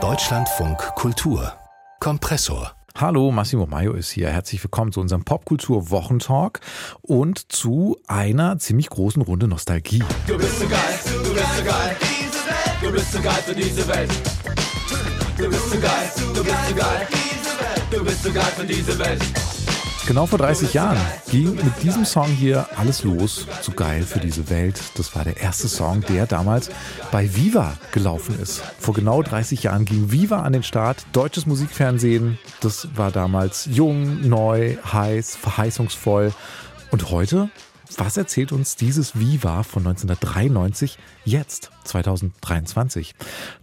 Deutschlandfunk Kultur Kompressor Hallo, Massimo Maio ist hier. Herzlich willkommen zu unserem Popkultur-Wochentalk und zu einer ziemlich großen Runde Nostalgie. Du bist so geil, du bist so geil, diese Welt. Du bist so geil für diese Welt. Du bist so geil, du bist so geil, diese Welt. Du bist so geil für diese Welt. Genau vor 30 Jahren ging mit diesem Song hier alles los. Zu geil für diese Welt. Das war der erste Song, der damals bei Viva gelaufen ist. Vor genau 30 Jahren ging Viva an den Start. Deutsches Musikfernsehen. Das war damals jung, neu, heiß, verheißungsvoll. Und heute was erzählt uns dieses Viva von 1993 jetzt, 2023?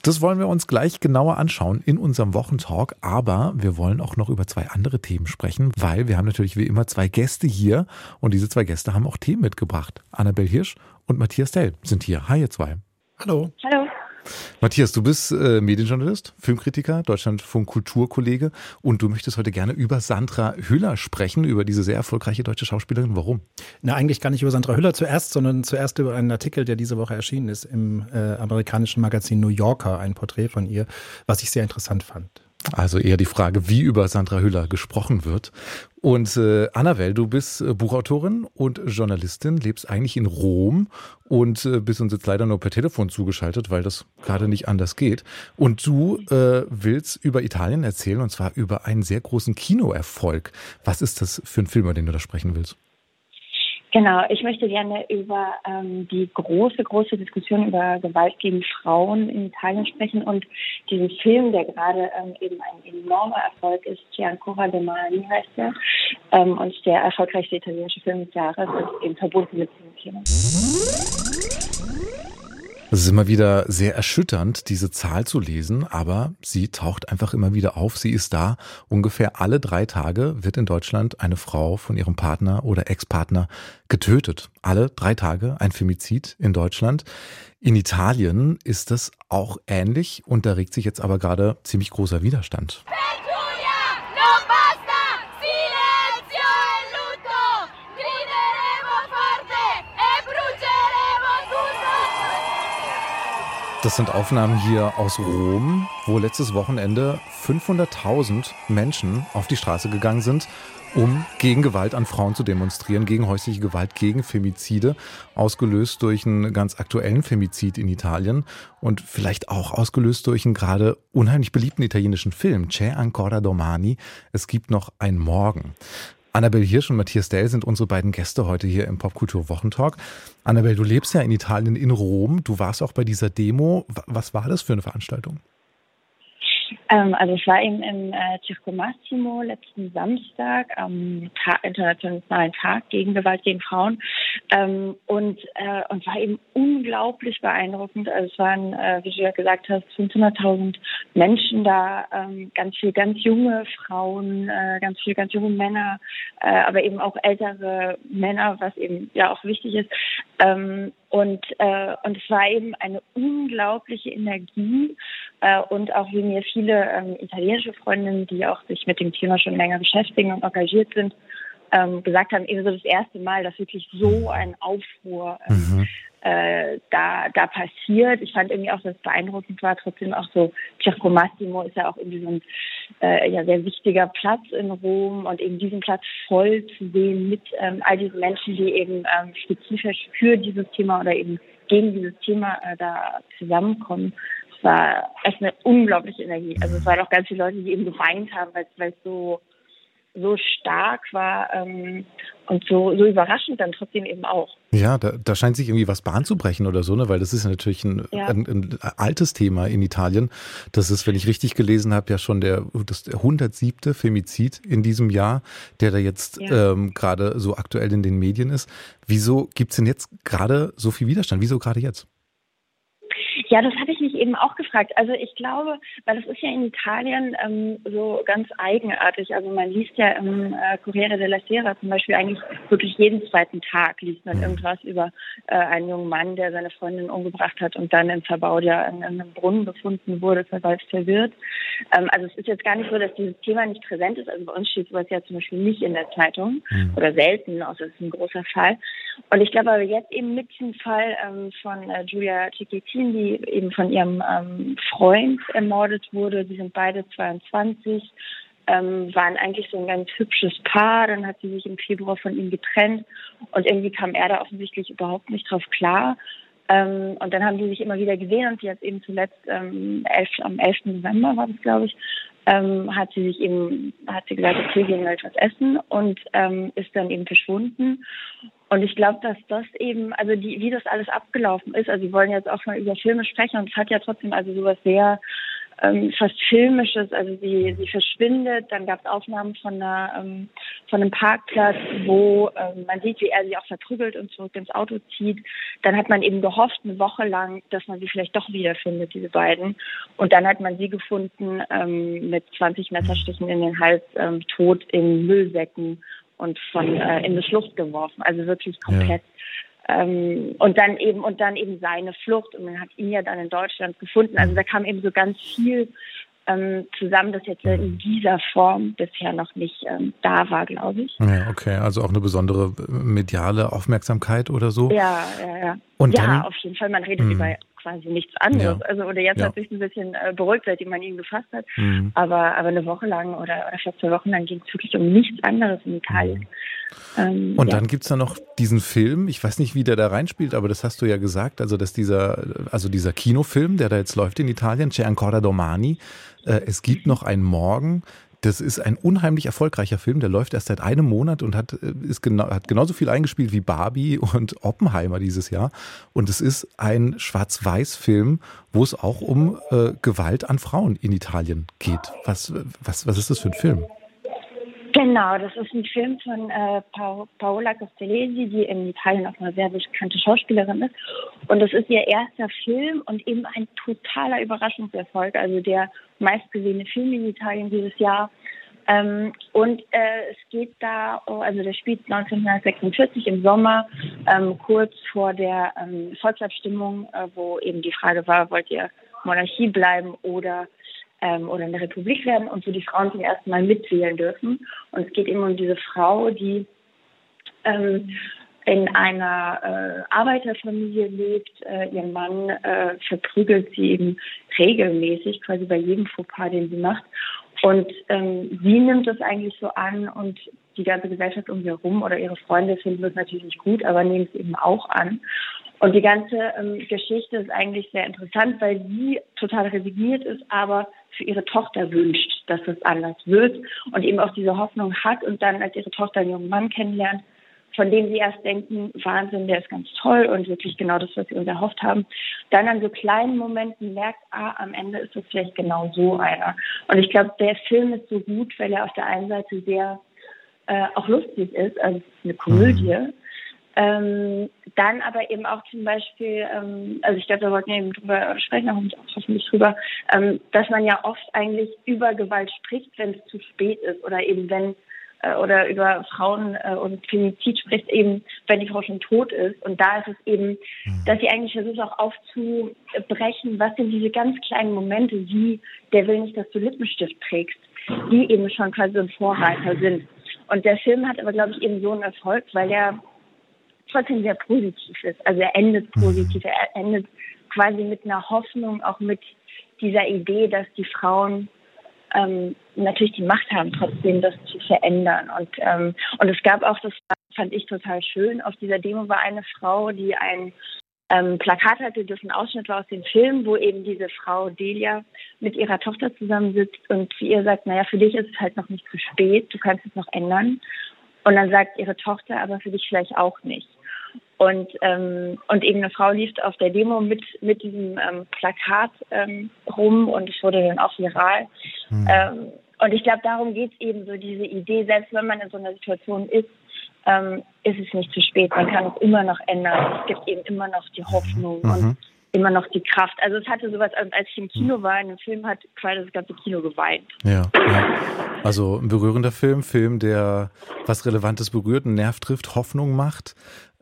Das wollen wir uns gleich genauer anschauen in unserem Wochentalk, aber wir wollen auch noch über zwei andere Themen sprechen, weil wir haben natürlich wie immer zwei Gäste hier und diese zwei Gäste haben auch Themen mitgebracht. Annabel Hirsch und Matthias Dell sind hier. Hi ihr zwei. Hallo. Hallo. Matthias, du bist äh, Medienjournalist, Filmkritiker, Deutschlandfunk Kulturkollege und du möchtest heute gerne über Sandra Hüller sprechen, über diese sehr erfolgreiche deutsche Schauspielerin. Warum? Na, eigentlich gar nicht über Sandra Hüller zuerst, sondern zuerst über einen Artikel, der diese Woche erschienen ist im äh, amerikanischen Magazin New Yorker, ein Porträt von ihr, was ich sehr interessant fand. Also eher die Frage, wie über Sandra Hüller gesprochen wird. Und äh, Annabelle, du bist äh, Buchautorin und Journalistin, lebst eigentlich in Rom und äh, bist uns jetzt leider nur per Telefon zugeschaltet, weil das gerade nicht anders geht. Und du äh, willst über Italien erzählen und zwar über einen sehr großen Kinoerfolg. Was ist das für ein Film, über den du da sprechen willst? Genau, ich möchte gerne über ähm, die große, große Diskussion über Gewalt gegen Frauen in Italien sprechen und diesen Film, der gerade ähm, eben ein enormer Erfolg ist, Giancora Domani heißt er, ähm, und der erfolgreichste italienische Film des Jahres ist eben verbunden mit diesem Thema. Es ist immer wieder sehr erschütternd, diese Zahl zu lesen, aber sie taucht einfach immer wieder auf. Sie ist da. Ungefähr alle drei Tage wird in Deutschland eine Frau von ihrem Partner oder Ex-Partner getötet. Alle drei Tage ein Femizid in Deutschland. In Italien ist das auch ähnlich und da regt sich jetzt aber gerade ziemlich großer Widerstand. Das sind Aufnahmen hier aus Rom, wo letztes Wochenende 500.000 Menschen auf die Straße gegangen sind, um gegen Gewalt an Frauen zu demonstrieren, gegen häusliche Gewalt, gegen Femizide, ausgelöst durch einen ganz aktuellen Femizid in Italien und vielleicht auch ausgelöst durch einen gerade unheimlich beliebten italienischen Film, C'è ancora domani, es gibt noch ein Morgen. Annabel Hirsch und Matthias Dell sind unsere beiden Gäste heute hier im Popkultur Wochentalk. Annabel, du lebst ja in Italien, in Rom. Du warst auch bei dieser Demo. Was war das für eine Veranstaltung? Ähm, also ich war eben im äh, Circo Massimo letzten Samstag am Tag, internationalen Tag gegen Gewalt gegen Frauen ähm, und äh, und war eben unglaublich beeindruckend. Also es waren, äh, wie du ja gesagt hast, 500.000 Menschen da, ähm, ganz viel ganz junge Frauen, äh, ganz viel ganz junge Männer, äh, aber eben auch ältere Männer, was eben ja auch wichtig ist. Ähm, und, äh, und es war eben eine unglaubliche Energie und auch wie mir viele ähm, italienische Freundinnen, die auch sich mit dem Thema schon länger beschäftigen und engagiert sind, ähm, gesagt haben, eben so das erste Mal, dass wirklich so ein Aufruhr ähm, mhm. äh, da, da passiert. Ich fand irgendwie auch, dass es beeindruckend war, trotzdem auch so, Circo Massimo ist ja auch irgendwie so ein äh, ja, sehr wichtiger Platz in Rom und eben diesen Platz voll zu sehen mit ähm, all diesen Menschen, die eben ähm, spezifisch für dieses Thema oder eben gegen dieses Thema äh, da zusammenkommen. Es war echt eine unglaubliche Energie. Also es waren auch ganz viele Leute, die eben geweint haben, weil es so so stark war ähm, und so, so überraschend dann trotzdem eben auch. Ja, da, da scheint sich irgendwie was Bahn zu brechen oder so, ne? weil das ist ja natürlich ein, ja. ein, ein altes Thema in Italien. Das ist, wenn ich richtig gelesen habe, ja schon der, das der 107. Femizid in diesem Jahr, der da jetzt ja. ähm, gerade so aktuell in den Medien ist. Wieso gibt's denn jetzt gerade so viel Widerstand? Wieso gerade jetzt? Ja, das habe ich mich eben auch gefragt. Also ich glaube, weil das ist ja in Italien ähm, so ganz eigenartig. Also man liest ja im äh, Corriere della Sera zum Beispiel eigentlich wirklich jeden zweiten Tag liest man mhm. irgendwas über äh, einen jungen Mann, der seine Freundin umgebracht hat und dann in Verbaudia in, in einem Brunnen gefunden wurde, verwaltet verwirrt. Ähm, also es ist jetzt gar nicht so, dass dieses Thema nicht präsent ist. Also bei uns steht sowas ja zum Beispiel nicht in der Zeitung mhm. oder selten, außer es ist ein großer Fall. Und ich glaube aber jetzt eben mit dem Fall ähm, von äh, Julia Cecchettin, die eben von ihrem ähm, Freund ermordet wurde, die sind beide 22, ähm, waren eigentlich so ein ganz hübsches Paar. Dann hat sie sich im Februar von ihm getrennt und irgendwie kam er da offensichtlich überhaupt nicht drauf klar. Ähm, und dann haben die sich immer wieder gesehen und jetzt eben zuletzt ähm, elf, am 11. November war das, glaube ich, ähm, hat sie sich eben, hat sie gesagt, okay, gehen wir etwas essen und ähm, ist dann eben verschwunden. Und ich glaube, dass das eben, also die, wie das alles abgelaufen ist, also wir wollen jetzt auch mal über Filme sprechen und es hat ja trotzdem also sowas sehr ähm, fast filmisches. Also sie, sie verschwindet, dann gab es Aufnahmen von, einer, ähm, von einem Parkplatz, wo ähm, man sieht, wie er sie auch verprügelt und zurück ins Auto zieht. Dann hat man eben gehofft, eine Woche lang, dass man sie vielleicht doch wiederfindet, diese beiden. Und dann hat man sie gefunden ähm, mit 20 Messerstichen in den Hals, ähm, tot in Müllsäcken und von äh, in die Schlucht geworfen. Also wirklich komplett ja. Ähm, und dann eben und dann eben seine Flucht und man hat ihn ja dann in Deutschland gefunden. Also da kam eben so ganz viel ähm, zusammen, das jetzt in dieser Form bisher noch nicht ähm, da war, glaube ich. Ja, okay, also auch eine besondere mediale Aufmerksamkeit oder so. Ja, ja, ja. Und ja, dann, auf jeden Fall. Man redet mh. über quasi nichts anderes. Ja. Also oder jetzt ja. hat sich ein bisschen äh, beruhigt, seitdem man ihn gefasst hat. Mhm. Aber aber eine Woche lang oder oder vielleicht zwei Wochen lang ging es wirklich um nichts anderes in Italien. Mhm. Ähm, und ja. dann gibt es da noch diesen Film, ich weiß nicht, wie der da reinspielt, aber das hast du ja gesagt, also dass dieser, also dieser Kinofilm, der da jetzt läuft in Italien, C'è ancora domani, äh, es gibt noch einen Morgen, das ist ein unheimlich erfolgreicher Film, der läuft erst seit einem Monat und hat, äh, ist genau, hat genauso viel eingespielt wie Barbie und Oppenheimer dieses Jahr. Und es ist ein Schwarz-Weiß-Film, wo es auch um äh, Gewalt an Frauen in Italien geht. Was, was, was ist das für ein Film? Genau, das ist ein Film von äh, pa Paola Castellesi, die in Italien auch eine sehr bekannte Schauspielerin ist. Und das ist ihr erster Film und eben ein totaler Überraschungserfolg, also der meistgesehene Film in Italien dieses Jahr. Ähm, und äh, es geht da, also der spielt 1946 im Sommer, ähm, kurz vor der ähm, Volksabstimmung, äh, wo eben die Frage war, wollt ihr Monarchie bleiben oder ähm, oder eine Republik werden und wo die Frauen zum ersten Mal mitwählen dürfen. Und es geht eben um diese Frau, die ähm, in einer äh, Arbeiterfamilie lebt. Äh, ihr Mann äh, verprügelt sie eben regelmäßig, quasi bei jedem Fauxpas, den sie macht. Und ähm, sie nimmt das eigentlich so an und die ganze Gesellschaft um sie herum oder ihre Freunde finden das natürlich nicht gut, aber nehmen es eben auch an. Und die ganze ähm, Geschichte ist eigentlich sehr interessant, weil sie total resigniert ist, aber für ihre Tochter wünscht, dass es anders wird und eben auch diese Hoffnung hat und dann, als ihre Tochter einen jungen Mann kennenlernt, von dem sie erst denken, Wahnsinn, der ist ganz toll und wirklich genau das, was sie uns erhofft haben, dann an so kleinen Momenten merkt, ah, am Ende ist es vielleicht genau so einer. Und ich glaube, der Film ist so gut, weil er auf der einen Seite sehr äh, auch lustig ist, also es ist eine Komödie, mhm. Ähm, dann aber eben auch zum Beispiel, ähm, also ich glaube, da wollten wir eben drüber sprechen, auch hoffentlich drüber, ähm, dass man ja oft eigentlich über Gewalt spricht, wenn es zu spät ist oder eben wenn äh, oder über Frauen äh, und Femizid spricht eben, wenn die Frau schon tot ist. Und da ist es eben, mhm. dass sie eigentlich versucht auch aufzubrechen, was sind diese ganz kleinen Momente, wie der will nicht, dass du Lippenstift trägst, die eben schon quasi ein Vorreiter sind. Und der Film hat aber, glaube ich, eben so einen Erfolg, weil er trotzdem sehr positiv ist. Also er endet mhm. positiv, er endet quasi mit einer Hoffnung, auch mit dieser Idee, dass die Frauen ähm, natürlich die Macht haben, trotzdem das zu verändern. Und, ähm, und es gab auch, das fand ich total schön, auf dieser Demo war eine Frau, die ein ähm, Plakat hatte, das ein Ausschnitt war aus dem Film, wo eben diese Frau Delia mit ihrer Tochter zusammensitzt und zu ihr sagt, naja, für dich ist es halt noch nicht zu spät, du kannst es noch ändern. Und dann sagt ihre Tochter, aber für dich vielleicht auch nicht. Und, ähm, und eben eine Frau lief auf der Demo mit, mit diesem ähm, Plakat ähm, rum und es wurde dann auch viral. Mhm. Ähm, und ich glaube, darum geht es eben so, diese Idee, selbst wenn man in so einer Situation ist, ähm, ist es nicht zu spät. Man kann es immer noch ändern. Es gibt eben immer noch die Hoffnung mhm. und immer noch die Kraft. Also es hatte sowas, als ich im Kino war, in einem Film hat quasi das ganze Kino geweint. Ja, ja. Also ein berührender Film, Film, der was Relevantes berührt, einen Nerv trifft, Hoffnung macht.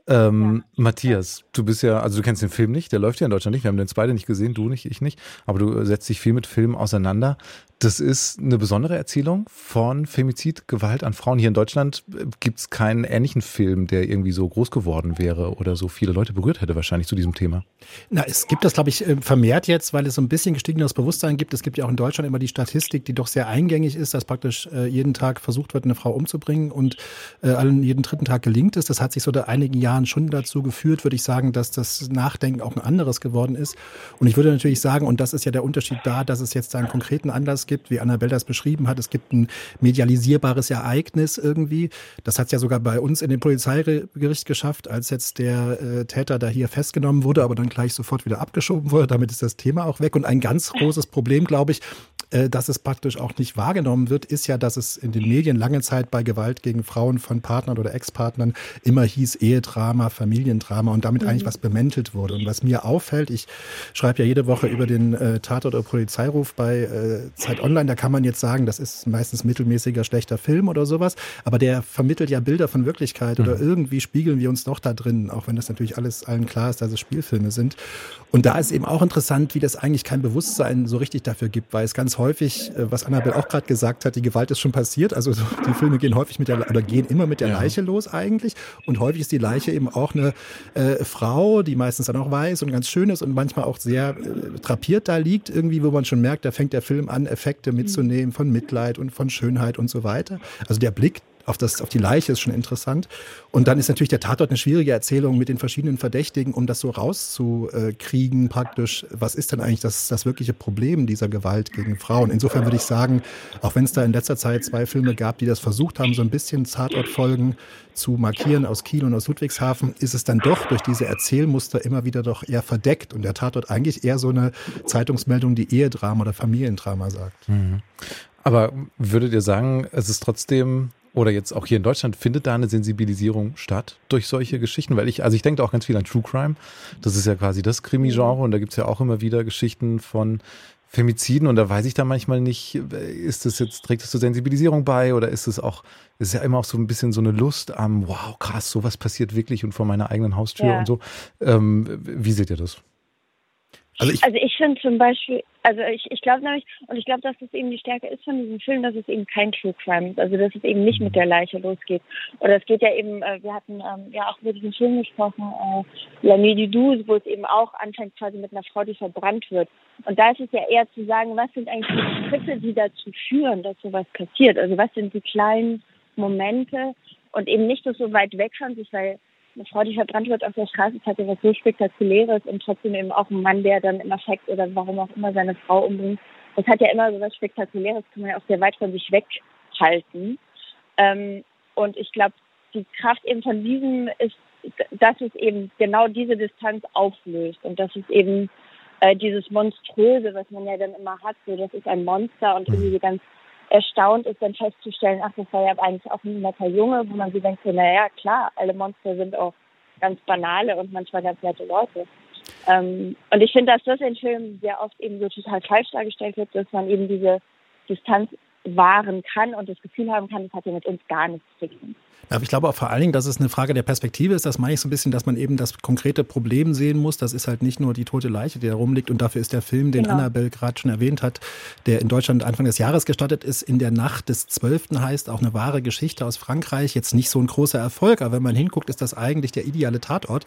Ähm, ja. Matthias, du bist ja, also du kennst den Film nicht, der läuft ja in Deutschland nicht. Wir haben den beide nicht gesehen, du nicht, ich nicht, aber du setzt dich viel mit Filmen auseinander. Das ist eine besondere Erzählung von Femizid, Gewalt an Frauen. Hier in Deutschland äh, gibt es keinen ähnlichen Film, der irgendwie so groß geworden wäre oder so viele Leute berührt hätte, wahrscheinlich zu diesem Thema. Na, es gibt das, glaube ich, äh, vermehrt jetzt, weil es so ein bisschen gestiegenes Bewusstsein gibt. Es gibt ja auch in Deutschland immer die Statistik, die doch sehr eingängig ist, dass praktisch äh, jeden Tag versucht wird, eine Frau umzubringen und allen jeden dritten Tag gelingt es. Das hat sich so seit einigen Jahren schon dazu geführt, würde ich sagen, dass das Nachdenken auch ein anderes geworden ist. Und ich würde natürlich sagen, und das ist ja der Unterschied da, dass es jetzt da einen konkreten Anlass gibt, gibt, wie Annabelle das beschrieben hat. Es gibt ein medialisierbares Ereignis irgendwie. Das hat es ja sogar bei uns in dem Polizeigericht geschafft, als jetzt der äh, Täter da hier festgenommen wurde, aber dann gleich sofort wieder abgeschoben wurde. Damit ist das Thema auch weg. Und ein ganz großes Problem, glaube ich, äh, dass es praktisch auch nicht wahrgenommen wird, ist ja, dass es in den Medien lange Zeit bei Gewalt gegen Frauen von Partnern oder Ex-Partnern immer hieß Ehedrama, Familiendrama und damit mhm. eigentlich was bemäntelt wurde. Und was mir auffällt, ich schreibe ja jede Woche über den äh, Tatort oder Polizeiruf bei äh, Zeit Online, da kann man jetzt sagen, das ist meistens mittelmäßiger, schlechter Film oder sowas, aber der vermittelt ja Bilder von Wirklichkeit mhm. oder irgendwie spiegeln wir uns doch da drin, auch wenn das natürlich alles allen klar ist, dass es Spielfilme sind. Und da ist eben auch interessant, wie das eigentlich kein Bewusstsein so richtig dafür gibt, weil es ganz häufig, äh, was Annabelle auch gerade gesagt hat, die Gewalt ist schon passiert. Also die Filme gehen häufig mit der oder gehen immer mit der ja. Leiche los eigentlich. Und häufig ist die Leiche eben auch eine äh, Frau, die meistens dann auch weiß und ganz schön ist und manchmal auch sehr äh, trapiert da liegt, irgendwie, wo man schon merkt, da fängt der Film an, Effekte mitzunehmen von Mitleid und von Schönheit und so weiter. Also der Blick auf, das, auf die Leiche ist schon interessant. Und dann ist natürlich der Tatort eine schwierige Erzählung mit den verschiedenen Verdächtigen, um das so rauszukriegen praktisch. Was ist denn eigentlich das, das wirkliche Problem dieser Gewalt gegen Frauen? Insofern würde ich sagen, auch wenn es da in letzter Zeit zwei Filme gab, die das versucht haben, so ein bisschen Tatortfolgen zu markieren aus Kiel und aus Ludwigshafen, ist es dann doch durch diese Erzählmuster immer wieder doch eher verdeckt und der Tatort eigentlich eher so eine Zeitungsmeldung, die Ehedrama oder Familiendrama sagt. Mhm. Aber würdet ihr sagen, es ist trotzdem oder jetzt auch hier in Deutschland, findet da eine Sensibilisierung statt durch solche Geschichten? Weil ich, also ich denke auch ganz viel an True Crime. Das ist ja quasi das Krimi-Genre und da gibt's ja auch immer wieder Geschichten von Femiziden und da weiß ich da manchmal nicht, ist das jetzt, trägt das zur Sensibilisierung bei oder ist es auch, ist ja immer auch so ein bisschen so eine Lust am, wow, krass, sowas passiert wirklich und vor meiner eigenen Haustür ja. und so. Ähm, wie seht ihr das? Also ich, also ich finde zum Beispiel, also ich, ich glaube nämlich, und ich glaube, dass das eben die Stärke ist von diesem Film, dass es eben kein True Crime ist, also dass es eben nicht mit der Leiche losgeht. Oder es geht ja eben, äh, wir hatten ähm, ja auch über diesen Film gesprochen, äh, La Nuit du Douze, wo es eben auch anfängt quasi mit einer Frau, die verbrannt wird. Und da ist es ja eher zu sagen, was sind eigentlich die Schritte, die dazu führen, dass sowas passiert? Also was sind die kleinen Momente und eben nicht so weit weg von sich, weil eine Frau, die verbrannt wird auf der Straße, ist halt etwas so Spektakuläres und trotzdem eben auch ein Mann, der dann im Affekt oder warum auch immer seine Frau umbringt. Das hat ja immer so was Spektakuläres, kann man ja auch sehr weit von sich weghalten. Ähm, und ich glaube, die Kraft eben von diesem ist, dass es eben genau diese Distanz auflöst und dass es eben äh, dieses Monströse, was man ja dann immer hat, so das ist ein Monster und irgendwie ganz erstaunt ist, dann festzustellen, ach, das war ja eigentlich auch ein netter Junge, wo man sich denkt, naja, klar, alle Monster sind auch ganz banale und manchmal ganz nette Leute. Ähm, und ich finde, dass das in Filmen sehr oft eben so total falsch dargestellt wird, dass man eben diese Distanz wahren kann und das Gefühl haben kann, das hat ja mit uns gar nichts zu tun. Aber ich glaube auch vor allen Dingen, dass es eine Frage der Perspektive ist. Das meine ich so ein bisschen, dass man eben das konkrete Problem sehen muss. Das ist halt nicht nur die tote Leiche, die da rumliegt. Und dafür ist der Film, den genau. Annabelle gerade schon erwähnt hat, der in Deutschland Anfang des Jahres gestartet ist, in der Nacht des 12. heißt, auch eine wahre Geschichte aus Frankreich. Jetzt nicht so ein großer Erfolg, aber wenn man hinguckt, ist das eigentlich der ideale Tatort,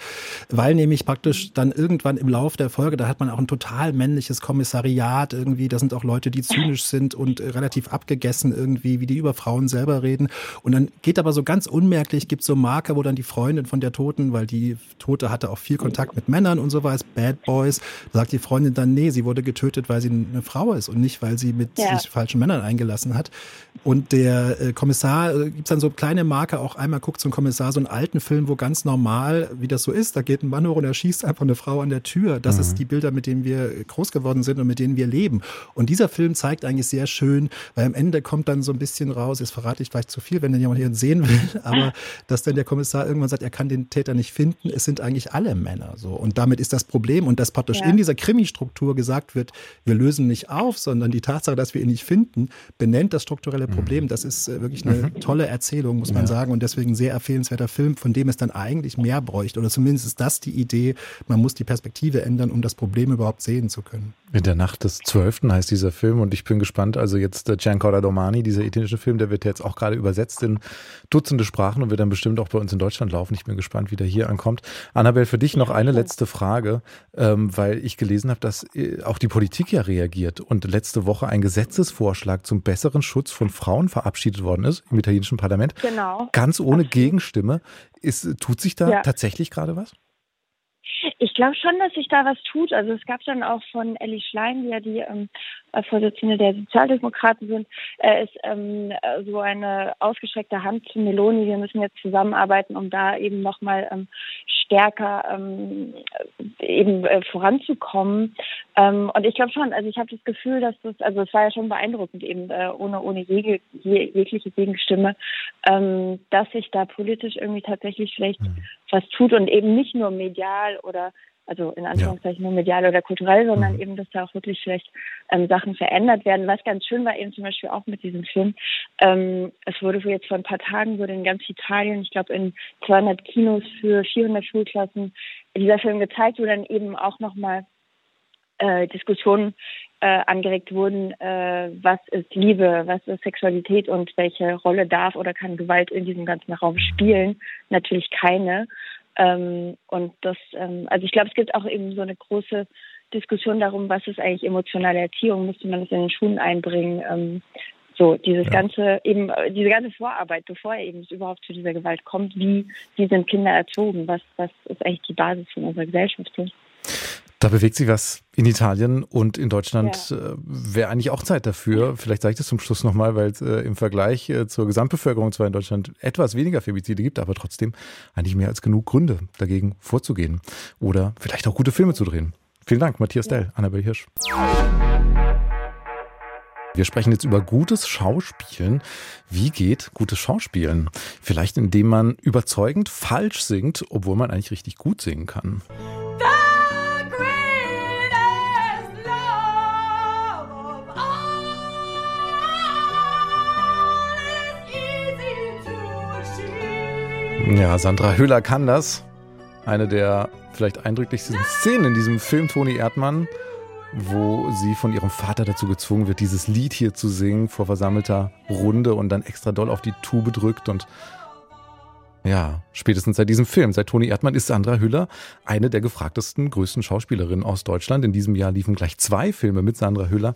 weil nämlich praktisch dann irgendwann im Lauf der Folge, da hat man auch ein total männliches Kommissariat irgendwie. Da sind auch Leute, die zynisch sind und relativ abgegessen irgendwie, wie die über Frauen selber reden. Und dann geht aber so ganz unmerklich, gibt so Marker, wo dann die Freundin von der Toten, weil die Tote hatte auch viel Kontakt mit Männern und so was, Bad Boys, sagt die Freundin dann, nee, sie wurde getötet, weil sie eine Frau ist und nicht, weil sie mit ja. sich falschen Männern eingelassen hat. Und der äh, Kommissar, äh, gibt dann so kleine Marker, auch einmal guckt so ein Kommissar so einen alten Film, wo ganz normal, wie das so ist, da geht ein Mann hoch und er schießt einfach eine Frau an der Tür. Das mhm. ist die Bilder, mit denen wir groß geworden sind und mit denen wir leben. Und dieser Film zeigt eigentlich sehr schön, weil am Ende kommt dann so ein bisschen raus, jetzt verrate ich vielleicht zu viel, wenn den jemand hier sehen will, aber dass dann der Kommissar irgendwann sagt, er kann den Täter nicht finden, es sind eigentlich alle Männer so. Und damit ist das Problem und dass praktisch ja. in dieser Krimi-Struktur gesagt wird, wir lösen nicht auf, sondern die Tatsache, dass wir ihn nicht finden, benennt das strukturelle Problem. Mhm. Das ist äh, wirklich eine mhm. tolle Erzählung, muss man ja. sagen, und deswegen ein sehr empfehlenswerter Film, von dem es dann eigentlich mehr bräuchte. Oder zumindest ist das die Idee, man muss die Perspektive ändern, um das Problem überhaupt sehen zu können. In der Nacht des 12. heißt dieser Film und ich bin gespannt, also jetzt der Giancarlo Domani, dieser italienische Film, der wird jetzt auch gerade übersetzt in Dutzende Sprachen und wird dann bestimmt auch bei uns in Deutschland laufen. Ich bin gespannt, wie der hier ankommt. Annabelle, für dich noch eine letzte Frage, ähm, weil ich gelesen habe, dass äh, auch die Politik ja reagiert und letzte Woche ein Gesetzesvorschlag zum besseren Schutz von Frauen verabschiedet worden ist im italienischen Parlament. Genau. Ganz ohne Gegenstimme. Ist, tut sich da ja. tatsächlich gerade was? Ich glaube schon, dass sich da was tut. Also es gab dann auch von Elli Schlein, die ja die ähm, Vorsitzende der Sozialdemokraten sind, äh, ist ähm, so eine ausgestreckte Hand zu Meloni. Wir müssen jetzt zusammenarbeiten, um da eben nochmal ähm, stärker ähm, eben äh, voranzukommen. Ähm, und ich glaube schon, also ich habe das Gefühl, dass das, also es war ja schon beeindruckend eben äh, ohne ohne jeg jegliche Gegenstimme, ähm, dass sich da politisch irgendwie tatsächlich vielleicht mhm. was tut und eben nicht nur medial oder also in Anführungszeichen ja. nur medial oder kulturell, sondern mhm. eben, dass da auch wirklich vielleicht ähm, Sachen verändert werden. Was ganz schön war eben zum Beispiel auch mit diesem Film, ähm, es wurde jetzt vor ein paar Tagen, wurde in ganz Italien, ich glaube in 200 Kinos für 400 Schulklassen dieser Film gezeigt, wo dann eben auch nochmal äh, Diskussionen äh, angeregt wurden, äh, was ist Liebe, was ist Sexualität und welche Rolle darf oder kann Gewalt in diesem ganzen Raum spielen. Natürlich keine. Ähm, und das, ähm, also ich glaube, es gibt auch eben so eine große Diskussion darum, was ist eigentlich emotionale Erziehung, müsste man das in den Schulen einbringen. Ähm, so, dieses ja. ganze, eben, diese ganze Vorarbeit, bevor er eben überhaupt zu dieser Gewalt kommt, wie, wie sind Kinder erzogen, was, was ist eigentlich die Basis von unserer Gesellschaft? Da bewegt sich was in Italien und in Deutschland ja. äh, wäre eigentlich auch Zeit dafür. Vielleicht sage ich das zum Schluss nochmal, weil es äh, im Vergleich äh, zur Gesamtbevölkerung zwar in Deutschland etwas weniger Femizide gibt, aber trotzdem eigentlich mehr als genug Gründe dagegen vorzugehen oder vielleicht auch gute Filme zu drehen. Vielen Dank, Matthias Dell, Annabel Hirsch. Wir sprechen jetzt über gutes Schauspielen. Wie geht gutes Schauspielen? Vielleicht indem man überzeugend falsch singt, obwohl man eigentlich richtig gut singen kann. Ja, Sandra Hüller kann das. Eine der vielleicht eindrücklichsten Szenen in diesem Film Toni Erdmann, wo sie von ihrem Vater dazu gezwungen wird, dieses Lied hier zu singen vor versammelter Runde und dann extra doll auf die Tube drückt und ja, spätestens seit diesem Film, seit Toni Erdmann, ist Sandra Hüller eine der gefragtesten, größten Schauspielerinnen aus Deutschland. In diesem Jahr liefen gleich zwei Filme mit Sandra Hüller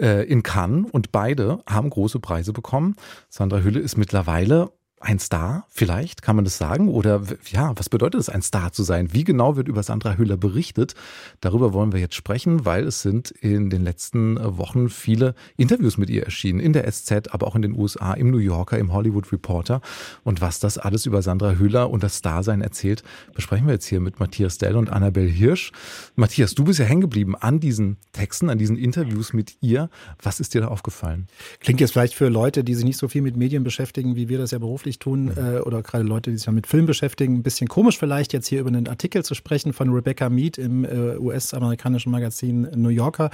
äh, in Cannes und beide haben große Preise bekommen. Sandra Hülle ist mittlerweile ein Star, vielleicht kann man das sagen? Oder ja, was bedeutet es, ein Star zu sein? Wie genau wird über Sandra Hüller berichtet? Darüber wollen wir jetzt sprechen, weil es sind in den letzten Wochen viele Interviews mit ihr erschienen. In der SZ, aber auch in den USA, im New Yorker, im Hollywood Reporter. Und was das alles über Sandra Hüller und das Starsein erzählt, besprechen wir jetzt hier mit Matthias Dell und Annabel Hirsch. Matthias, du bist ja hängen geblieben an diesen Texten, an diesen Interviews mit ihr. Was ist dir da aufgefallen? Klingt jetzt vielleicht für Leute, die sich nicht so viel mit Medien beschäftigen, wie wir das ja beruflich beruflich tun äh, oder gerade Leute, die sich mit Film beschäftigen, ein bisschen komisch vielleicht jetzt hier über einen Artikel zu sprechen von Rebecca Mead im äh, US-amerikanischen Magazin New Yorker,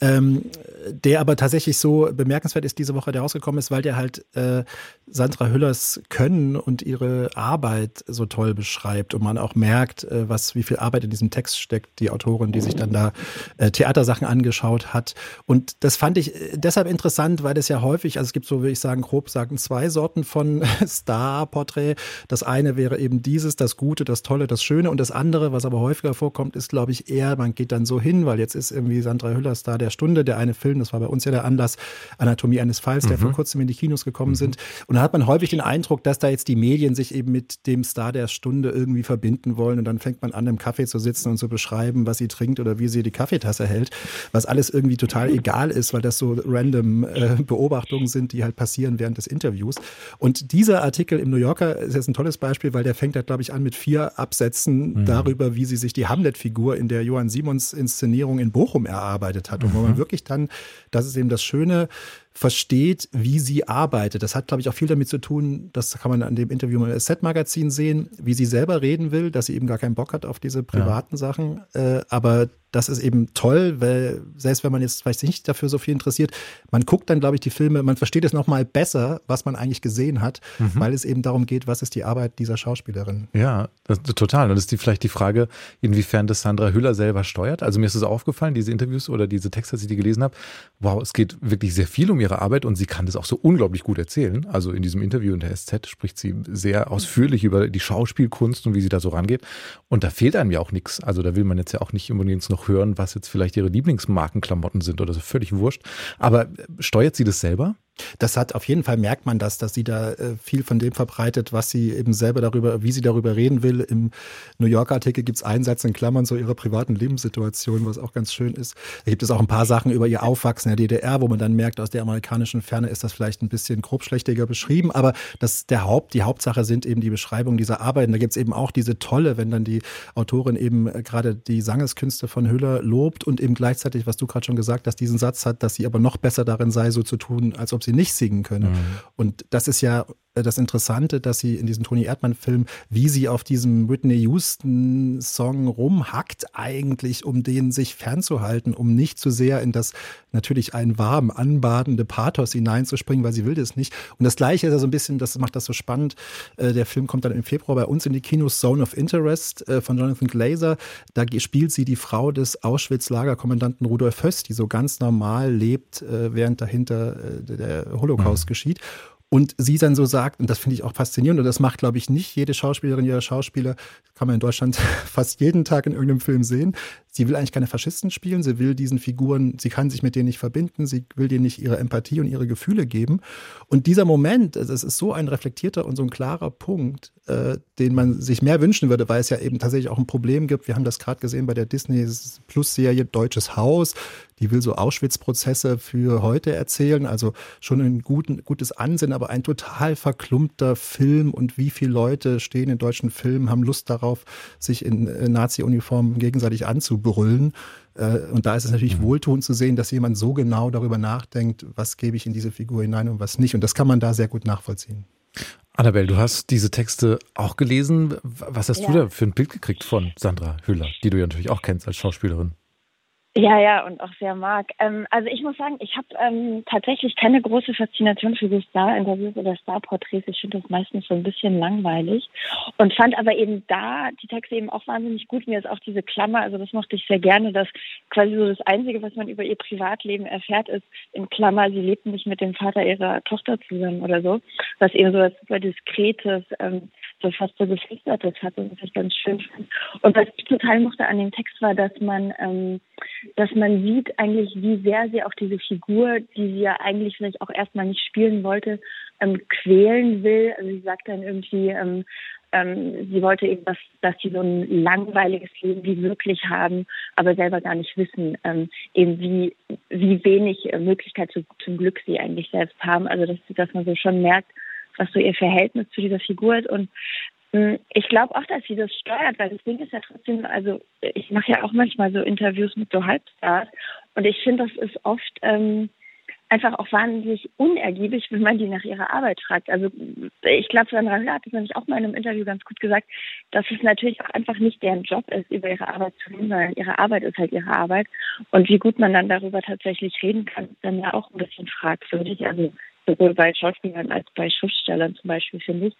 ähm, der aber tatsächlich so bemerkenswert ist diese Woche, der rausgekommen ist, weil der halt äh, Sandra Hüllers Können und ihre Arbeit so toll beschreibt und man auch merkt, äh, was wie viel Arbeit in diesem Text steckt, die Autorin, die sich dann da äh, Theatersachen angeschaut hat. Und das fand ich äh, deshalb interessant, weil es ja häufig, also es gibt so, würde ich sagen, grob sagen, zwei Sorten von Star-Porträt. Das eine wäre eben dieses, das Gute, das Tolle, das Schöne. Und das andere, was aber häufiger vorkommt, ist, glaube ich, eher, man geht dann so hin, weil jetzt ist irgendwie Sandra Hüller Star der Stunde, der eine Film, das war bei uns ja der Anlass, Anatomie eines Falls, der mhm. vor kurzem in die Kinos gekommen mhm. sind. Und da hat man häufig den Eindruck, dass da jetzt die Medien sich eben mit dem Star der Stunde irgendwie verbinden wollen. Und dann fängt man an, im Kaffee zu sitzen und zu beschreiben, was sie trinkt oder wie sie die Kaffeetasse hält, was alles irgendwie total egal ist, weil das so random äh, Beobachtungen sind, die halt passieren während des Interviews. Und dieser Artikel im New Yorker ist jetzt ein tolles Beispiel, weil der fängt halt, glaube ich, an mit vier Absätzen mhm. darüber, wie sie sich die Hamlet-Figur in der Johann Simons Inszenierung in Bochum erarbeitet hat. Und wo man mhm. wirklich dann, das ist eben das Schöne, versteht, wie sie arbeitet. Das hat, glaube ich, auch viel damit zu tun, das kann man an dem Interview im Set-Magazin sehen, wie sie selber reden will, dass sie eben gar keinen Bock hat auf diese privaten ja. Sachen. Äh, aber das ist eben toll, weil selbst wenn man jetzt vielleicht nicht dafür so viel interessiert, man guckt dann, glaube ich, die Filme, man versteht es nochmal besser, was man eigentlich gesehen hat, mhm. weil es eben darum geht, was ist die Arbeit dieser Schauspielerin. Ja, das, total. Und das ist die, vielleicht die Frage, inwiefern das Sandra Hüller selber steuert. Also mir ist es aufgefallen, diese Interviews oder diese Texte, als ich die gelesen habe, wow, es geht wirklich sehr viel um ihre Arbeit und sie kann das auch so unglaublich gut erzählen. Also in diesem Interview in der SZ spricht sie sehr ausführlich über die Schauspielkunst und wie sie da so rangeht. Und da fehlt einem ja auch nichts. Also da will man jetzt ja auch nicht unbedingt noch hören, was jetzt vielleicht ihre Lieblingsmarkenklamotten sind oder so völlig wurscht. Aber steuert sie das selber? Das hat auf jeden Fall merkt man das, dass sie da äh, viel von dem verbreitet, was sie eben selber darüber, wie sie darüber reden will. Im New Yorker Artikel gibt es einen Satz in Klammern so ihrer privaten Lebenssituation, was auch ganz schön ist. Da gibt es auch ein paar Sachen über ihr Aufwachsen in der DDR, wo man dann merkt, aus der amerikanischen Ferne ist das vielleicht ein bisschen grobschlächtiger beschrieben, aber das der Haupt, die Hauptsache sind eben die Beschreibung dieser Arbeiten. Da gibt es eben auch diese tolle, wenn dann die Autorin eben äh, gerade die Sangeskünste von Hüller lobt und eben gleichzeitig, was du gerade schon gesagt hast, diesen Satz hat, dass sie aber noch besser darin sei, so zu tun, als ob sie nicht singen könne. Mhm. Und das ist ja das Interessante, dass sie in diesem Toni Erdmann-Film, wie sie auf diesem Whitney Houston-Song rumhackt, eigentlich, um den sich fernzuhalten, um nicht zu sehr in das natürlich ein warm anbadende Pathos hineinzuspringen, weil sie will das nicht. Und das Gleiche ist ja so ein bisschen, das macht das so spannend. Äh, der Film kommt dann im Februar bei uns in die Kinos Zone of Interest äh, von Jonathan Glazer. Da spielt sie die Frau des Auschwitz-Lagerkommandanten Rudolf Höss, die so ganz normal lebt, während dahinter der Holocaust mhm. geschieht. Und sie dann so sagt, und das finde ich auch faszinierend, und das macht, glaube ich, nicht jede Schauspielerin, jeder Schauspieler, kann man in Deutschland fast jeden Tag in irgendeinem Film sehen. Sie will eigentlich keine Faschisten spielen, sie will diesen Figuren, sie kann sich mit denen nicht verbinden, sie will denen nicht ihre Empathie und ihre Gefühle geben. Und dieser Moment, es ist so ein reflektierter und so ein klarer Punkt, äh, den man sich mehr wünschen würde, weil es ja eben tatsächlich auch ein Problem gibt. Wir haben das gerade gesehen bei der Disney Plus-Serie Deutsches Haus. Die will so Auschwitz-Prozesse für heute erzählen, also schon ein guten, gutes Ansehen, aber ein total verklumpter Film und wie viele Leute stehen in deutschen Filmen, haben Lust darauf, sich in äh, Nazi-Uniformen gegenseitig anzubieten brüllen. Äh, und da ist es natürlich mhm. wohltuend zu sehen, dass jemand so genau darüber nachdenkt, was gebe ich in diese Figur hinein und was nicht. Und das kann man da sehr gut nachvollziehen. Annabelle, du hast diese Texte auch gelesen. Was hast ja. du da für ein Bild gekriegt von Sandra Hüller, die du ja natürlich auch kennst als Schauspielerin? Ja, ja, und auch sehr mag. Ähm, also ich muss sagen, ich habe ähm, tatsächlich keine große Faszination für so Star-Interviews oder Star-Porträts. Ich finde das meistens so ein bisschen langweilig und fand aber eben da die Texte eben auch wahnsinnig gut. Mir ist auch diese Klammer, also das mochte ich sehr gerne, dass quasi so das Einzige, was man über ihr Privatleben erfährt, ist in Klammer, sie lebt nicht mit dem Vater ihrer Tochter zusammen oder so. Was eben so was super Diskretes, ähm, so fast so Geflüstertes hat und ich ganz schön fand. Und was ich total mochte an dem Text war, dass man ähm, dass man sieht eigentlich, wie sehr sie auch diese Figur, die sie ja eigentlich vielleicht auch erstmal nicht spielen wollte, ähm, quälen will. Also sie sagt dann irgendwie, ähm, ähm, sie wollte eben, dass, dass sie so ein langweiliges Leben wie wirklich haben, aber selber gar nicht wissen, ähm, eben wie, wie wenig äh, Möglichkeit zu, zum Glück sie eigentlich selbst haben. Also dass, dass man so schon merkt, was so ihr Verhältnis zu dieser Figur ist. Und hm, ich glaube auch, dass sie das steuert, weil das Ding ist ja trotzdem, also ich mache ja auch manchmal so Interviews mit so Halbstars und ich finde, das ist oft ähm, einfach auch wahnsinnig unergiebig, wenn man die nach ihrer Arbeit fragt. Also ich glaube, Sandra Hüller hat das nämlich auch mal in einem Interview ganz gut gesagt, dass es natürlich auch einfach nicht deren Job ist, über ihre Arbeit zu reden, sondern ihre Arbeit ist halt ihre Arbeit. Und wie gut man dann darüber tatsächlich reden kann, ist dann ja auch ein bisschen fragwürdig. Also sowohl bei Schauspielern als bei Schriftstellern zum Beispiel, finde ich.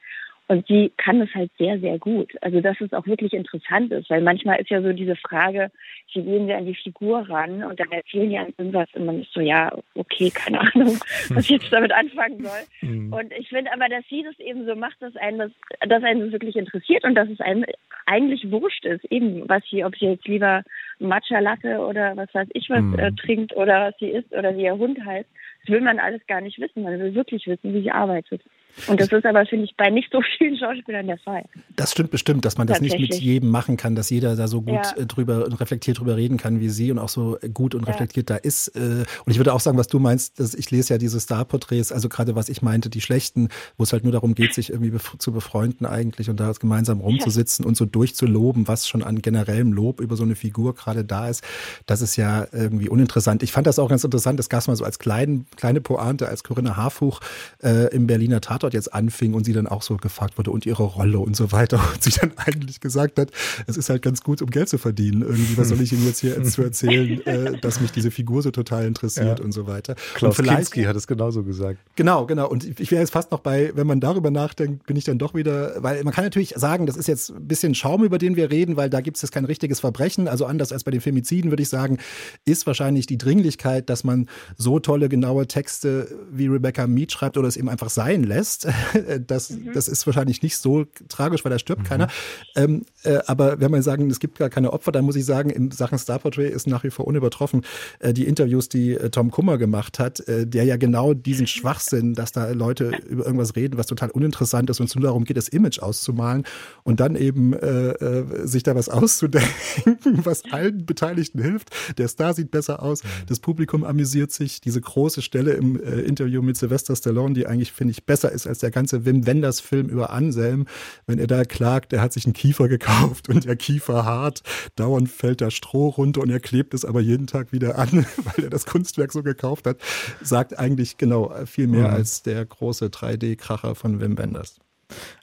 Und sie kann es halt sehr, sehr gut. Also dass es auch wirklich interessant ist, weil manchmal ist ja so diese Frage, wie gehen wir an die Figur ran und dann erzählen die an irgendwas und man ist so, ja, okay, keine Ahnung, was ich jetzt damit anfangen soll. Mhm. Und ich finde aber, dass sie das eben so macht, dass einen das, dass einen das wirklich interessiert und dass es einem eigentlich wurscht ist, eben was sie, ob sie jetzt lieber Matcha Latte oder was weiß ich was mhm. äh, trinkt oder was sie isst oder wie ihr Hund heißt. Will man alles gar nicht wissen. Man will wirklich wissen, wie sie arbeitet. Und das ist aber, finde ich, bei nicht so vielen Schauspielern der Fall. Das stimmt bestimmt, dass man das nicht mit jedem machen kann, dass jeder da so gut ja. Äh, drüber und reflektiert drüber reden kann wie sie und auch so gut und reflektiert ja. da ist. Äh, und ich würde auch sagen, was du meinst, dass ich lese ja diese Star-Porträts, also gerade was ich meinte, die schlechten, wo es halt nur darum geht, sich irgendwie zu befreunden eigentlich und da gemeinsam rumzusitzen ja. und so durchzuloben, was schon an generellem Lob über so eine Figur gerade da ist. Das ist ja irgendwie uninteressant. Ich fand das auch ganz interessant, das gab es mal so als klein, kleine Pointe, als Corinna Harfuch äh, im Berliner Tatort jetzt anfing und sie dann auch so gefragt wurde und ihre Rolle und so weiter und sie dann eigentlich gesagt hat, es ist halt ganz gut, um Geld zu verdienen. Irgendwie, was soll ich Ihnen jetzt hier zu erzählen, äh, dass mich diese Figur so total interessiert ja. und so weiter. Klaus Kinski hat es genauso gesagt. Genau, genau. Und ich wäre jetzt fast noch bei, wenn man darüber nachdenkt, bin ich dann doch wieder, weil man kann natürlich sagen, das ist jetzt ein bisschen Schaum, über den wir reden, weil da gibt es jetzt kein richtiges Verbrechen. Also anders als bei den Femiziden, würde ich sagen, ist wahrscheinlich die Dringlichkeit, dass man so tolle, genaue Texte wie Rebecca Mead schreibt oder es eben einfach sein lässt. Das, mhm. das ist wahrscheinlich nicht so tragisch, weil da stirbt mhm. keiner. Ähm, äh, aber wenn man sagen, es gibt gar keine Opfer, dann muss ich sagen, in Sachen Star Portrait ist nach wie vor unübertroffen äh, die Interviews, die äh, Tom Kummer gemacht hat, äh, der ja genau diesen Schwachsinn, dass da Leute über irgendwas reden, was total uninteressant ist und es nur darum geht, das Image auszumalen und dann eben äh, äh, sich da was auszudenken, was allen Beteiligten hilft. Der Star sieht besser aus, mhm. das Publikum amüsiert sich. Diese große Stelle im äh, Interview mit Sylvester Stallone, die eigentlich, finde ich, besser ist als der ganze Wim Wenders Film über Anselm, wenn er da klagt, er hat sich einen Kiefer gekauft und der Kiefer hart, dauernd fällt da Stroh runter und er klebt es aber jeden Tag wieder an, weil er das Kunstwerk so gekauft hat, sagt eigentlich genau viel mehr mhm. als der große 3D-Kracher von Wim Wenders.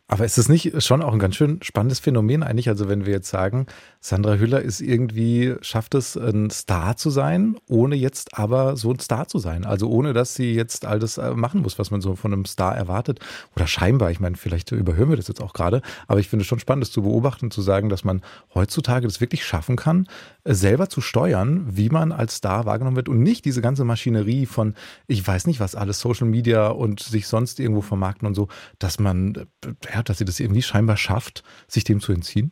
Aber ist es nicht schon auch ein ganz schön spannendes Phänomen eigentlich? Also wenn wir jetzt sagen, Sandra Hüller ist irgendwie, schafft es, ein Star zu sein, ohne jetzt aber so ein Star zu sein. Also ohne, dass sie jetzt all das äh, machen muss, was man so von einem Star erwartet. Oder scheinbar, ich meine, vielleicht überhören wir das jetzt auch gerade, aber ich finde es schon spannend, das zu beobachten, zu sagen, dass man heutzutage das wirklich schaffen kann, äh, selber zu steuern, wie man als Star wahrgenommen wird und nicht diese ganze Maschinerie von, ich weiß nicht was, alles Social Media und sich sonst irgendwo vermarkten und so, dass man, ja, dass sie das irgendwie scheinbar schafft, sich dem zu entziehen?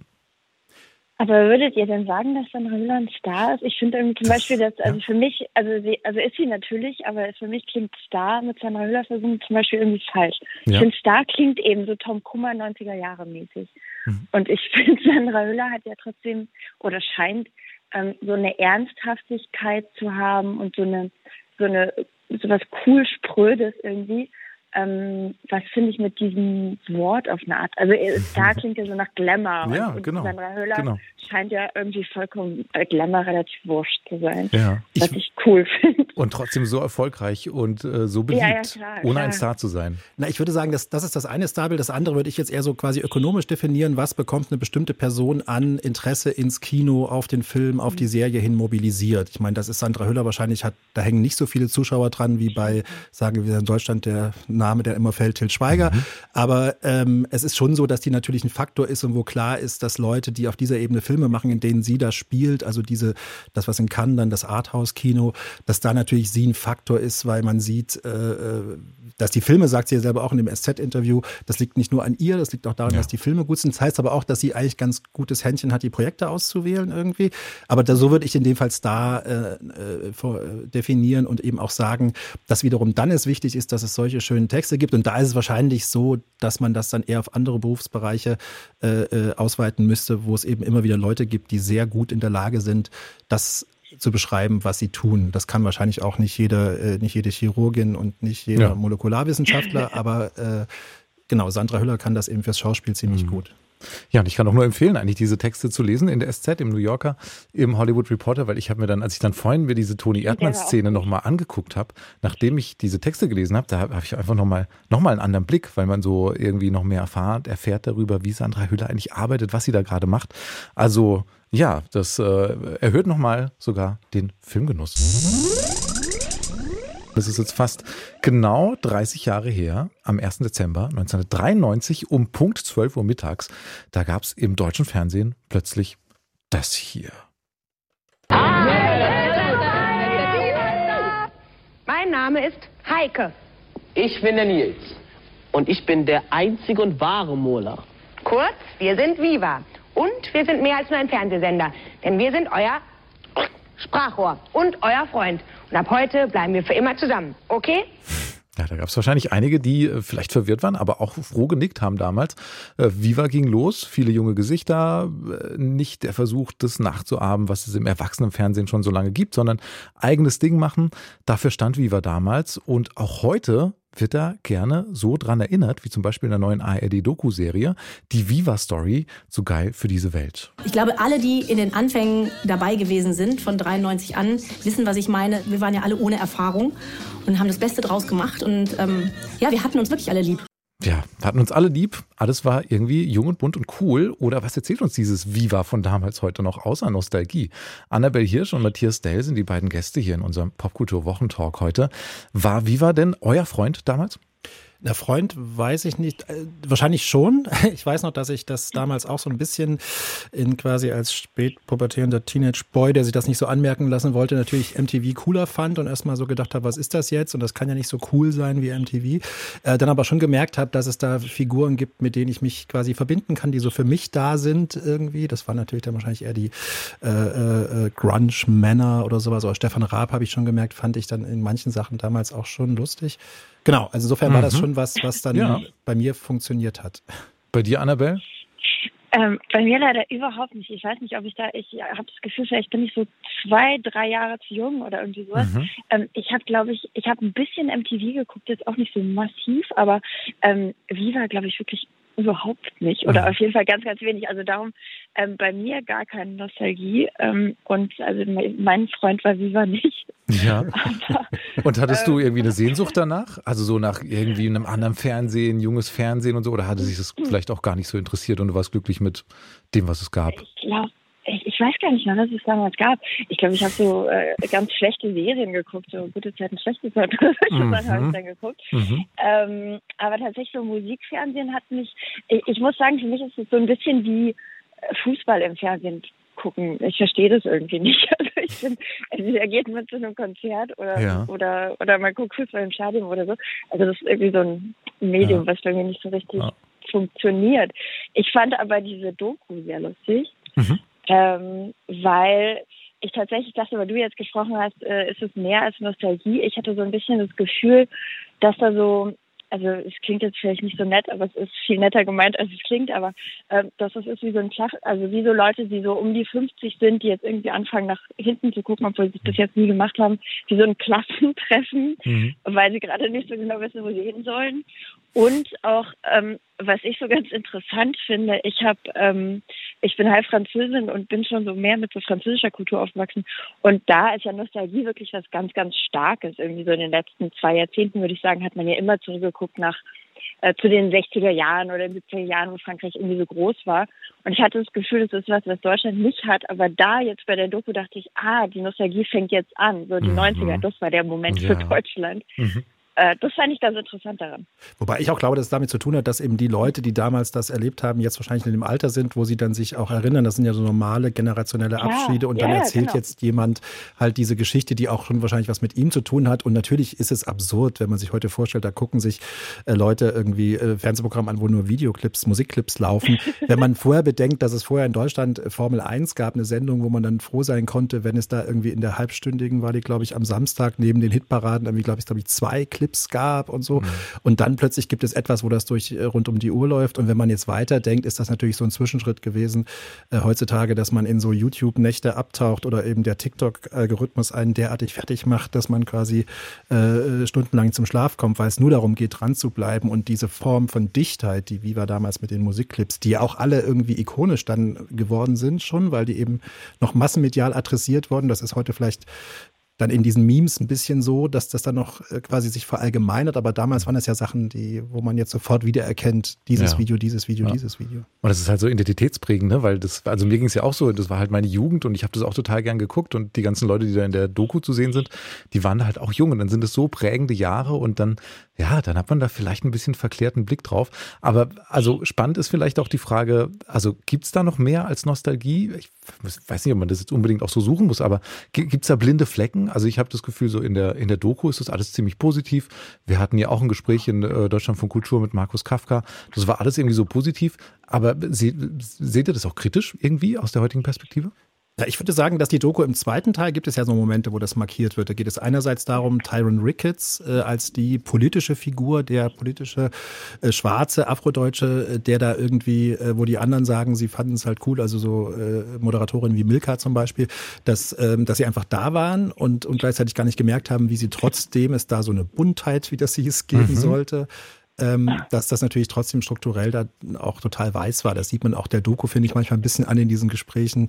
Aber würdet ihr denn sagen, dass Sandra Hüller ein Star ist? Ich finde zum Beispiel, dass, also für mich, also sie, also ist sie natürlich, aber für mich klingt Star mit Sandra Hüller versuchen zum Beispiel irgendwie falsch. Ja. Ich finde Star klingt eben so Tom Kummer 90er Jahre mäßig. Mhm. Und ich finde, Sandra Hüller hat ja trotzdem oder scheint ähm, so eine Ernsthaftigkeit zu haben und so eine, so eine, so was cool Sprödes irgendwie ähm, was finde ich mit diesem Wort auf eine Art, also da klingt ja so nach Glamour. Ja, und genau. Sandra Höller genau. scheint ja irgendwie vollkommen äh, Glamour relativ wurscht zu sein, ja. was ich, ich cool finde. Und trotzdem so erfolgreich und äh, so beliebt, ja, ja, klar, ohne klar. ein Star zu sein. Na, ich würde sagen, das, das ist das eine Starbild, das andere würde ich jetzt eher so quasi ökonomisch definieren, was bekommt eine bestimmte Person an Interesse ins Kino, auf den Film, auf die Serie hin mobilisiert. Ich meine, das ist Sandra Hüller wahrscheinlich, hat, da hängen nicht so viele Zuschauer dran wie bei, sagen wir in Deutschland, der Name, der immer fällt, Til Schweiger. Mhm. Aber ähm, es ist schon so, dass die natürlich ein Faktor ist und wo klar ist, dass Leute, die auf dieser Ebene Filme machen, in denen sie da spielt, also diese, das, was in Cannes dann das Arthouse-Kino, dass da natürlich sie ein Faktor ist, weil man sieht, äh, äh dass die Filme, sagt sie ja selber auch in dem SZ-Interview, das liegt nicht nur an ihr, das liegt auch daran, ja. dass die Filme gut sind. Das heißt aber auch, dass sie eigentlich ganz gutes Händchen hat, die Projekte auszuwählen irgendwie. Aber da, so würde ich in dem Fall Star äh, äh, äh, definieren und eben auch sagen, dass wiederum dann es wichtig ist, dass es solche schönen Texte gibt. Und da ist es wahrscheinlich so, dass man das dann eher auf andere Berufsbereiche äh, äh ausweiten müsste, wo es eben immer wieder Leute gibt, die sehr gut in der Lage sind, das zu beschreiben, was sie tun. Das kann wahrscheinlich auch nicht jeder, äh, nicht jede Chirurgin und nicht jeder ja. Molekularwissenschaftler, aber äh, genau, Sandra Hüller kann das eben fürs Schauspiel ziemlich mhm. gut. Ja, und ich kann auch nur empfehlen, eigentlich diese Texte zu lesen in der SZ, im New Yorker, im Hollywood Reporter, weil ich habe mir dann, als ich dann vorhin mir diese Toni Erdmann-Szene nochmal angeguckt habe, nachdem ich diese Texte gelesen habe, da habe ich einfach nochmal noch mal einen anderen Blick, weil man so irgendwie noch mehr erfahrt, erfährt darüber, wie Sandra Hüller eigentlich arbeitet, was sie da gerade macht. Also ja, das äh, erhöht nochmal sogar den Filmgenuss. Das ist jetzt fast genau 30 Jahre her, am 1. Dezember 1993 um Punkt 12 Uhr mittags. Da gab es im deutschen Fernsehen plötzlich das hier. Mein Name ist Heike. Ich bin der Nils. Und ich bin der einzige und wahre Mola. Kurz, wir sind Viva. Und wir sind mehr als nur ein Fernsehsender, denn wir sind euer Sprachrohr und euer Freund. Und ab heute bleiben wir für immer zusammen, okay? Ja, da gab es wahrscheinlich einige, die äh, vielleicht verwirrt waren, aber auch froh genickt haben damals. Äh, Viva ging los, viele junge Gesichter, äh, nicht der Versuch, das nachzuahmen, was es im Erwachsenenfernsehen schon so lange gibt, sondern eigenes Ding machen. Dafür stand Viva damals und auch heute wird da gerne so dran erinnert, wie zum Beispiel in der neuen ARD-Doku-Serie, die Viva-Story, so geil für diese Welt. Ich glaube, alle, die in den Anfängen dabei gewesen sind, von 93 an, wissen, was ich meine. Wir waren ja alle ohne Erfahrung und haben das Beste draus gemacht. Und ähm, ja, wir hatten uns wirklich alle lieb. Ja, hatten uns alle lieb. Alles war irgendwie jung und bunt und cool. Oder was erzählt uns dieses Viva von damals heute noch außer Nostalgie? Annabel Hirsch und Matthias Dell sind die beiden Gäste hier in unserem Popkultur-Wochentalk heute. War Viva denn euer Freund damals? Der Freund weiß ich nicht, äh, wahrscheinlich schon. Ich weiß noch, dass ich das damals auch so ein bisschen in quasi als spätpubertierender Teenage-Boy, der sich das nicht so anmerken lassen wollte, natürlich MTV cooler fand und erstmal so gedacht habe, was ist das jetzt? Und das kann ja nicht so cool sein wie MTV. Äh, dann aber schon gemerkt habe, dass es da Figuren gibt, mit denen ich mich quasi verbinden kann, die so für mich da sind irgendwie. Das waren natürlich dann wahrscheinlich eher die äh, äh, Grunge-Männer oder sowas. Oder Stefan Raab habe ich schon gemerkt, fand ich dann in manchen Sachen damals auch schon lustig. Genau, also insofern mhm. war das mhm. schon was, was dann ja. bei mir funktioniert hat. Bei dir, Annabelle? Ähm, bei mir leider überhaupt nicht. Ich weiß nicht, ob ich da, ich habe das Gefühl, vielleicht bin ich so zwei, drei Jahre zu jung oder irgendwie sowas. Mhm. Ähm, ich habe, glaube ich, ich habe ein bisschen MTV geguckt, jetzt auch nicht so massiv, aber ähm, Viva, glaube ich, wirklich überhaupt nicht oder auf jeden Fall ganz, ganz wenig. Also darum ähm, bei mir gar keine Nostalgie ähm, und also mein Freund war Viva nicht. Ja. Aber, und hattest ähm, du irgendwie eine Sehnsucht danach? Also so nach irgendwie einem anderen Fernsehen, junges Fernsehen und so? Oder hatte sich das hm. vielleicht auch gar nicht so interessiert und du warst glücklich mit dem, was es gab? Ich glaube, ich, ich, weiß gar nicht mehr, was es damals gab. Ich glaube, ich habe so äh, ganz schlechte Serien geguckt, so gute Zeiten, schlechte Zeiten, mhm. habe ich dann geguckt. Mhm. Ähm, aber tatsächlich so Musikfernsehen hat mich, ich, ich, muss sagen, für mich ist es so ein bisschen wie Fußball im Fernsehen gucken. Ich verstehe das irgendwie nicht. Also ich bin, entweder geht man zu einem Konzert oder ja. oder oder man guckt Fußball im Stadion oder so. Also das ist irgendwie so ein Medium, ja. was bei mir nicht so richtig ja. funktioniert. Ich fand aber diese Doku sehr lustig. Mhm ähm, weil ich tatsächlich dachte, weil du jetzt gesprochen hast, äh, ist es mehr als Nostalgie. Ich hatte so ein bisschen das Gefühl, dass da so also es klingt jetzt vielleicht nicht so nett, aber es ist viel netter gemeint, als es klingt, aber äh, dass das ist wie so ein Klach, also wie so Leute, die so um die 50 sind, die jetzt irgendwie anfangen nach hinten zu gucken, obwohl sie das jetzt nie gemacht haben, wie so ein Klassentreffen, mhm. weil sie gerade nicht so genau wissen, wo sie hin sollen. Und auch, ähm, was ich so ganz interessant finde, ich habe, ähm, ich bin halb Französin und bin schon so mehr mit so französischer Kultur aufgewachsen. Und da ist ja Nostalgie wirklich was ganz, ganz Starkes. Irgendwie so in den letzten zwei Jahrzehnten, würde ich sagen, hat man ja immer zurückgeguckt nach äh, zu den 60er Jahren oder 70er Jahren, wo Frankreich irgendwie so groß war. Und ich hatte das Gefühl, das ist was, was Deutschland nicht hat. Aber da jetzt bei der Doku dachte ich, ah, die Nostalgie fängt jetzt an. So die mhm. 90er, das war der Moment ja. für Deutschland. Mhm. Äh, das fand ich ganz interessant daran. Wobei ich auch glaube, dass es damit zu tun hat, dass eben die Leute, die damals das erlebt haben, jetzt wahrscheinlich in dem Alter sind, wo sie dann sich auch erinnern. Das sind ja so normale generationelle Abschiede. Ja, und dann ja, erzählt genau. jetzt jemand halt diese Geschichte, die auch schon wahrscheinlich was mit ihm zu tun hat. Und natürlich ist es absurd, wenn man sich heute vorstellt, da gucken sich äh, Leute irgendwie äh, Fernsehprogramm an, wo nur Videoclips, Musikclips laufen. wenn man vorher bedenkt, dass es vorher in Deutschland Formel 1 gab, eine Sendung, wo man dann froh sein konnte, wenn es da irgendwie in der halbstündigen war, die glaube ich am Samstag neben den Hitparaden irgendwie, glaube ich, glaube ich, zwei Clips Clips gab und so. Mhm. Und dann plötzlich gibt es etwas, wo das durch äh, rund um die Uhr läuft. Und wenn man jetzt weiterdenkt, ist das natürlich so ein Zwischenschritt gewesen äh, heutzutage, dass man in so YouTube-Nächte abtaucht oder eben der TikTok-Algorithmus einen derartig fertig macht, dass man quasi äh, stundenlang zum Schlaf kommt, weil es nur darum geht, dran zu bleiben. Und diese Form von Dichtheit, die Viva damals mit den Musikclips, die ja auch alle irgendwie ikonisch dann geworden sind schon, weil die eben noch massenmedial adressiert wurden. Das ist heute vielleicht dann in diesen Memes ein bisschen so, dass das dann noch äh, quasi sich verallgemeinert. Aber damals waren das ja Sachen, die, wo man jetzt sofort wiedererkennt, dieses ja. Video, dieses Video, ja. dieses Video. Und das ist halt so identitätsprägend, ne? Weil das, also mir ging es ja auch so, das war halt meine Jugend und ich habe das auch total gern geguckt und die ganzen Leute, die da in der Doku zu sehen sind, die waren da halt auch jung und dann sind es so prägende Jahre und dann, ja, dann hat man da vielleicht ein bisschen verklärten Blick drauf. Aber also spannend ist vielleicht auch die Frage, also gibt es da noch mehr als Nostalgie? Ich weiß nicht, ob man das jetzt unbedingt auch so suchen muss, aber gibt es da blinde Flecken? Also ich habe das Gefühl, so in der, in der Doku ist das alles ziemlich positiv. Wir hatten ja auch ein Gespräch in äh, Deutschland von Kultur mit Markus Kafka. Das war alles irgendwie so positiv. Aber se, seht ihr das auch kritisch irgendwie aus der heutigen Perspektive? Ja, ich würde sagen, dass die Doku im zweiten Teil gibt es ja so Momente, wo das markiert wird. Da geht es einerseits darum, Tyron Ricketts äh, als die politische Figur, der politische äh, schwarze Afrodeutsche, äh, der da irgendwie, äh, wo die anderen sagen, sie fanden es halt cool, also so äh, Moderatorinnen wie Milka zum Beispiel, dass, ähm, dass sie einfach da waren und, und gleichzeitig gar nicht gemerkt haben, wie sie trotzdem es da so eine Buntheit, wie das hieß, geben mhm. sollte ähm, dass das natürlich trotzdem strukturell da auch total weiß war. Das sieht man auch der Doku, finde ich, manchmal ein bisschen an in diesen Gesprächen,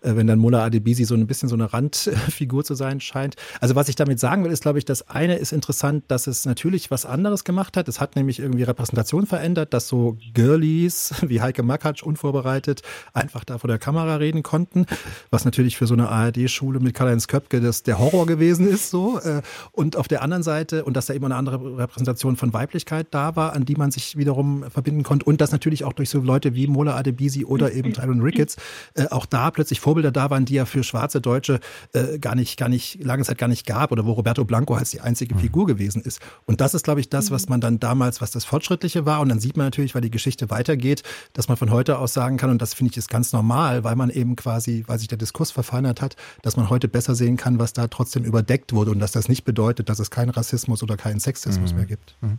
äh, wenn dann Mullah Adebisi so ein bisschen so eine Randfigur zu sein scheint. Also was ich damit sagen will, ist, glaube ich, das eine ist interessant, dass es natürlich was anderes gemacht hat. Es hat nämlich irgendwie Repräsentation verändert, dass so Girlies wie Heike Makatsch unvorbereitet einfach da vor der Kamera reden konnten, was natürlich für so eine ARD-Schule mit Karl-Heinz Köpke das der Horror gewesen ist so. Äh, und auf der anderen Seite, und dass da immer eine andere Repräsentation von Weiblichkeit da war, an die man sich wiederum verbinden konnte und dass natürlich auch durch so Leute wie Mola Adebisi oder eben Tyron Ricketts äh, auch da plötzlich Vorbilder da waren, die ja für schwarze Deutsche äh, gar nicht, gar nicht, lange Zeit gar nicht gab oder wo Roberto Blanco als die einzige Figur gewesen ist. Und das ist, glaube ich, das, was man dann damals, was das Fortschrittliche war. Und dann sieht man natürlich, weil die Geschichte weitergeht, dass man von heute aus sagen kann, und das finde ich ist ganz normal, weil man eben quasi, weil sich der Diskurs verfeinert hat, dass man heute besser sehen kann, was da trotzdem überdeckt wurde und dass das nicht bedeutet, dass es keinen Rassismus oder keinen Sexismus mhm. mehr gibt. Mhm.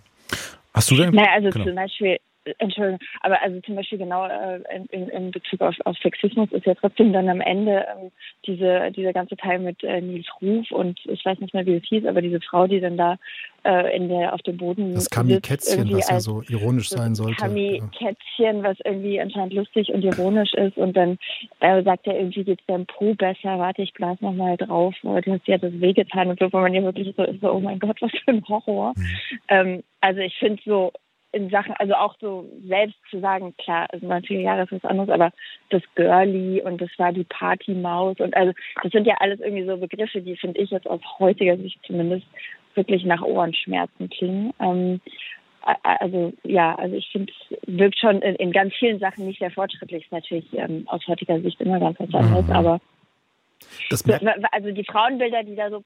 Hast du denn? Naja, also genau. zum Beispiel, Entschuldigung, aber also zum Beispiel genau äh, in, in Bezug auf, auf Sexismus ist ja trotzdem dann am Ende ähm, diese, dieser ganze Teil mit äh, Nils Ruf und ich weiß nicht mehr, wie es hieß, aber diese Frau, die dann da äh, in der auf dem Boden Das Kami-Kätzchen, was ja so ironisch sein sollte. Kami-Kätzchen, was irgendwie anscheinend lustig und ironisch ist und dann äh, sagt er irgendwie, geht's deinem Po besser, warte, ich blas nochmal drauf, du hast ja das wehgetan und so, wo man ja wirklich so ist, so, oh mein Gott, was für ein Horror. Mhm. Ähm, also ich finde so, in Sachen, also auch so selbst zu sagen, klar, also 90er Jahre ist was anderes, aber das Girlie und das war die Partymaus und also das sind ja alles irgendwie so Begriffe, die finde ich jetzt aus heutiger Sicht zumindest wirklich nach Ohrenschmerzen klingen. Ähm, also ja, also ich finde, es wirkt schon in, in, ganz vielen Sachen nicht sehr fortschrittlich, ist natürlich ähm, aus heutiger Sicht immer ganz was anderes, mhm. aber also die Frauenbilder, die da so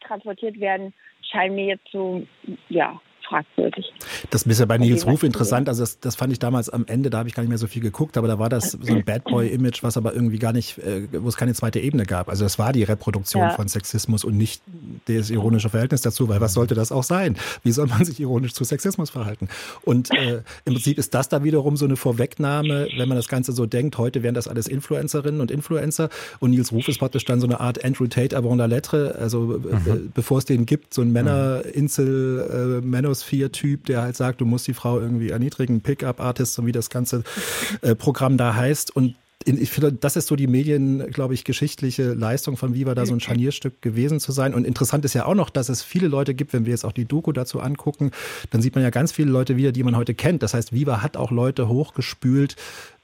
transportiert werden, scheinen mir jetzt so, ja, fragwürdig. Das ist ja bei Nils Ruf interessant. Also das, das fand ich damals am Ende, da habe ich gar nicht mehr so viel geguckt, aber da war das so ein Bad Boy-Image, was aber irgendwie gar nicht, äh, wo es keine zweite Ebene gab. Also das war die Reproduktion ja. von Sexismus und nicht das ironische Verhältnis dazu, weil was sollte das auch sein? Wie soll man sich ironisch zu Sexismus verhalten? Und äh, im Prinzip ist das da wiederum so eine Vorwegnahme, wenn man das Ganze so denkt, heute wären das alles Influencerinnen und Influencer und Nils Ruf ist praktisch dann so eine Art Andrew Tate avant la lettre, also äh, mhm. bevor es den gibt, so ein Männer-Insel, äh, Männer Manosphere-Typ, der halt sagt, du musst die Frau irgendwie erniedrigen, Pickup-Artist, so wie das ganze äh, Programm da heißt. Und ich finde, das ist so die Medien, glaube ich, geschichtliche Leistung von Viva, da so ein Scharnierstück gewesen zu sein. Und interessant ist ja auch noch, dass es viele Leute gibt, wenn wir jetzt auch die Doku dazu angucken, dann sieht man ja ganz viele Leute wieder, die man heute kennt. Das heißt, Viva hat auch Leute hochgespült,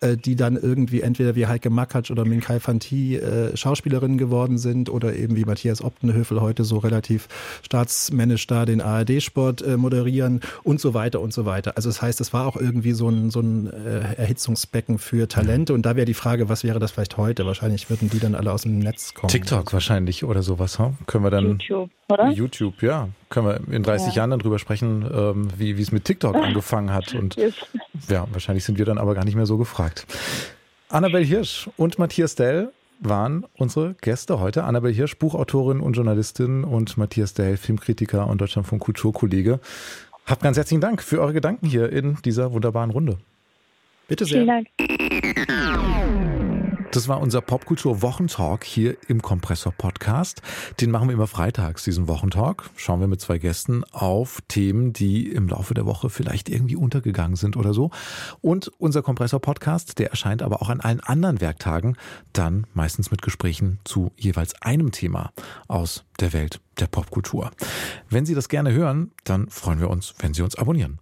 äh, die dann irgendwie entweder wie Heike Makatsch oder Minkai Fanti äh, Schauspielerinnen geworden sind oder eben wie Matthias Optenhöfel heute so relativ staatsmännisch da den ARD-Sport äh, moderieren und so weiter und so weiter. Also das heißt, es war auch irgendwie so ein, so ein äh, Erhitzungsbecken für Talente und da wäre die Frage, was wäre das vielleicht heute? Wahrscheinlich würden die dann alle aus dem Netz kommen. TikTok wahrscheinlich oder sowas, huh? können wir dann YouTube, oder? YouTube, ja, können wir in 30 ja. Jahren dann drüber sprechen, ähm, wie wie es mit TikTok angefangen hat und ja, wahrscheinlich sind wir dann aber gar nicht mehr so gefragt. Annabel Hirsch und Matthias Dell waren unsere Gäste heute. Annabel Hirsch, Buchautorin und Journalistin und Matthias Dell, Filmkritiker und Deutschlandfunk Kulturkollege. Habt ganz herzlichen Dank für eure Gedanken hier in dieser wunderbaren Runde. Bitte sehr. Vielen Dank. Das war unser Popkultur-Wochentalk hier im Kompressor-Podcast. Den machen wir immer freitags, diesen Wochentalk. Schauen wir mit zwei Gästen auf Themen, die im Laufe der Woche vielleicht irgendwie untergegangen sind oder so. Und unser Kompressor-Podcast, der erscheint aber auch an allen anderen Werktagen, dann meistens mit Gesprächen zu jeweils einem Thema aus der Welt der Popkultur. Wenn Sie das gerne hören, dann freuen wir uns, wenn Sie uns abonnieren.